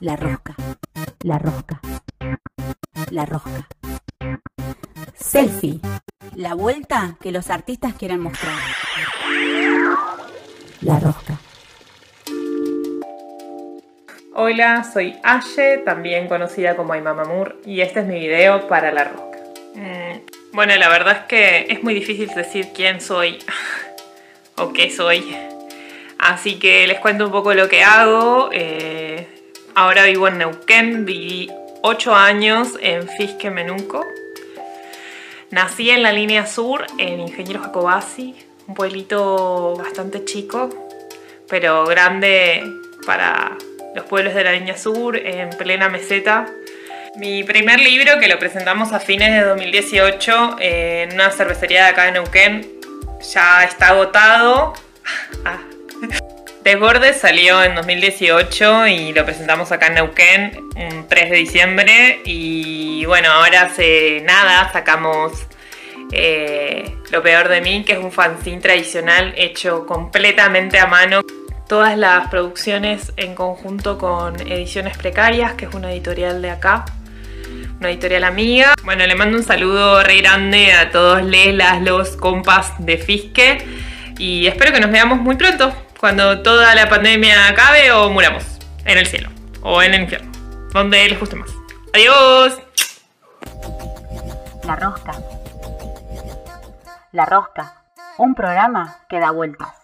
La rosca, la rosca, la rosca. Selfie, la vuelta que los artistas quieren mostrar. La rosca. Hola, soy Aye, también conocida como Aymamamur, y este es mi video para La Rosca. Mm, bueno, la verdad es que es muy difícil decir quién soy o qué soy. Así que les cuento un poco lo que hago. Eh, ahora vivo en Neuquén, viví 8 años en Fisque Menunco. Nací en la línea sur, en Ingeniero Jacobasi, un pueblito bastante chico, pero grande para los pueblos de la línea sur, en plena meseta. Mi primer libro, que lo presentamos a fines de 2018 en una cervecería de acá de Neuquén, ya está agotado. Desbordes salió en 2018 y lo presentamos acá en Neuquén un 3 de diciembre y bueno, ahora hace nada sacamos eh, Lo Peor de Mí, que es un fanzine tradicional hecho completamente a mano. Todas las producciones en conjunto con Ediciones Precarias, que es una editorial de acá, una editorial amiga. Bueno, le mando un saludo re grande a todos las, los compas de Fisque y espero que nos veamos muy pronto, cuando toda la pandemia acabe o muramos en el cielo o en el infierno, donde les guste más. Adiós. La rosca. La rosca. Un programa que da vueltas.